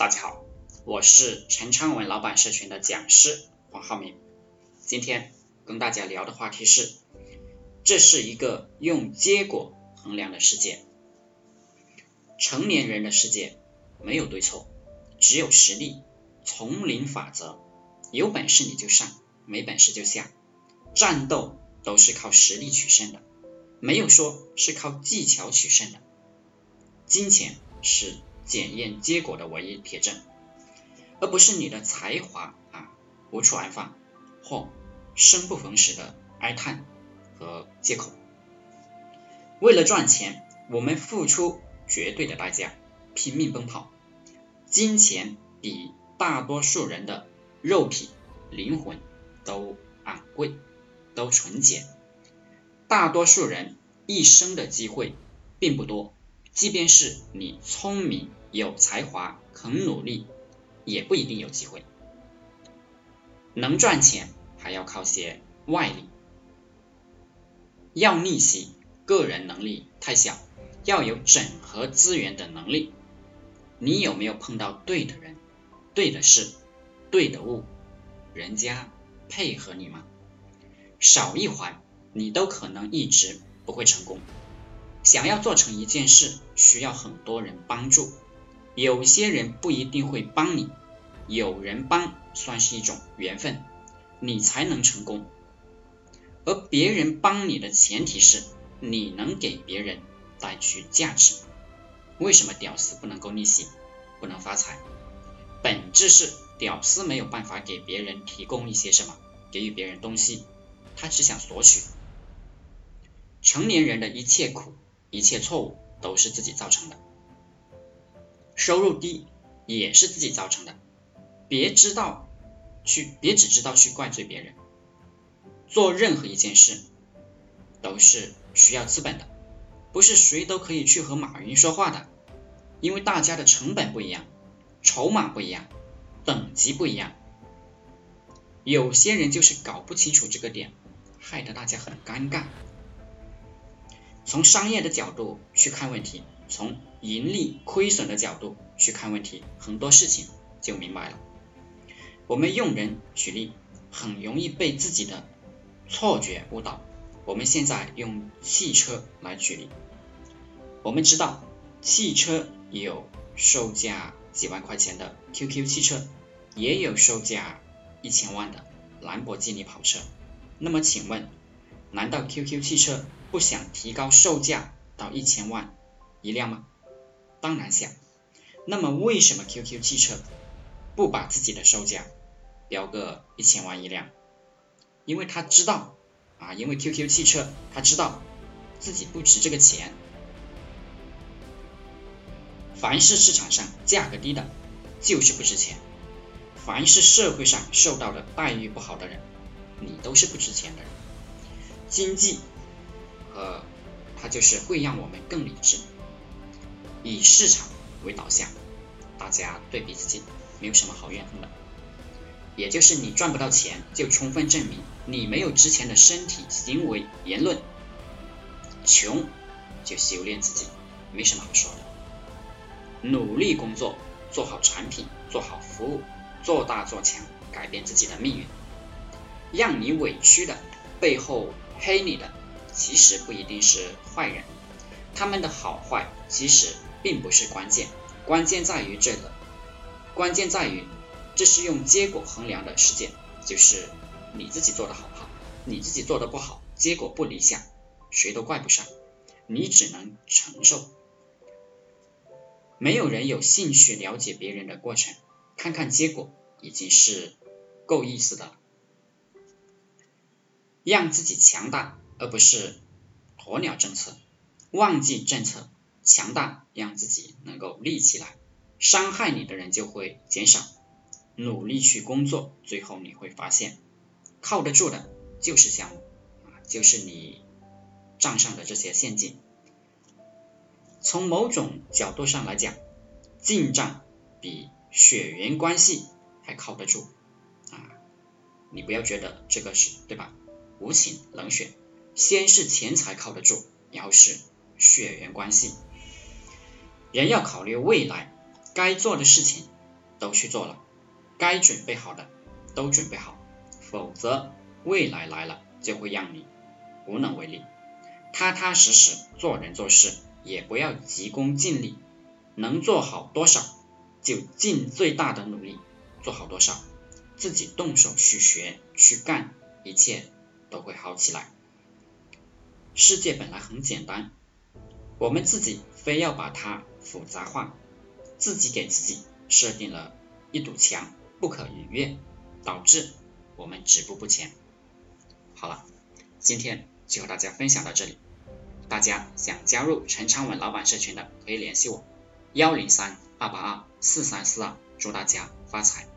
大家好，我是陈昌文老板社群的讲师黄浩明。今天跟大家聊的话题是，这是一个用结果衡量的世界。成年人的世界没有对错，只有实力。丛林法则，有本事你就上，没本事就下。战斗都是靠实力取胜的，没有说是靠技巧取胜的。金钱是。检验结果的唯一铁证，而不是你的才华啊无处安放或生不逢时的哀叹和借口。为了赚钱，我们付出绝对的代价，拼命奔跑。金钱比大多数人的肉体、灵魂都昂贵，都纯洁。大多数人一生的机会并不多，即便是你聪明。有才华、肯努力，也不一定有机会。能赚钱还要靠些外力，要逆袭，个人能力太小，要有整合资源的能力。你有没有碰到对的人、对的事、对的物？人家配合你吗？少一环，你都可能一直不会成功。想要做成一件事，需要很多人帮助。有些人不一定会帮你，有人帮算是一种缘分，你才能成功。而别人帮你的前提是你能给别人带去价值。为什么屌丝不能够逆袭，不能发财？本质是屌丝没有办法给别人提供一些什么，给予别人东西，他只想索取。成年人的一切苦，一切错误都是自己造成的。收入低也是自己造成的，别知道去，别只知道去怪罪别人。做任何一件事都是需要资本的，不是谁都可以去和马云说话的，因为大家的成本不一样，筹码不一样，等级不一样。有些人就是搞不清楚这个点，害得大家很尴尬。从商业的角度去看问题。从盈利亏损的角度去看问题，很多事情就明白了。我们用人举例，很容易被自己的错觉误导。我们现在用汽车来举例，我们知道汽车有售价几万块钱的 QQ 汽车，也有售价一千万的兰博基尼跑车。那么请问，难道 QQ 汽车不想提高售价到一千万？一辆吗？当然想。那么为什么 QQ 汽车不把自己的售价标个一千万一辆？因为他知道啊，因为 QQ 汽车他知道自己不值这个钱。凡是市场上价格低的，就是不值钱；凡是社会上受到的待遇不好的人，你都是不值钱的人。经济呃它就是会让我们更理智。以市场为导向，大家对比自己没有什么好怨恨的。也就是你赚不到钱，就充分证明你没有之前的身体、行为、言论。穷就修炼自己，没什么好说的。努力工作，做好产品，做好服务，做大做强，改变自己的命运。让你委屈的背后黑你的，其实不一定是坏人，他们的好坏其实。并不是关键，关键在于这个，关键在于这是用结果衡量的世界，就是你自己做的好不好，你自己做的不好，结果不理想，谁都怪不上，你只能承受。没有人有兴趣了解别人的过程，看看结果已经是够意思的了。让自己强大，而不是鸵鸟政策，忘记政策。强大，让自己能够立起来，伤害你的人就会减少。努力去工作，最后你会发现，靠得住的就是项目啊，就是你账上的这些现金。从某种角度上来讲，进账比血缘关系还靠得住啊。你不要觉得这个是对吧？无情冷血，先是钱财靠得住，然后是血缘关系。人要考虑未来，该做的事情都去做了，该准备好的都准备好，否则未来来了就会让你无能为力。踏踏实实做人做事，也不要急功近利，能做好多少就尽最大的努力做好多少，自己动手去学去干，一切都会好起来。世界本来很简单，我们自己非要把它复杂化，自己给自己设定了一堵墙，不可逾越，导致我们止步不前。好了，今天就和大家分享到这里。大家想加入陈昌文老板社群的，可以联系我，幺零三二八二四三四二，祝大家发财。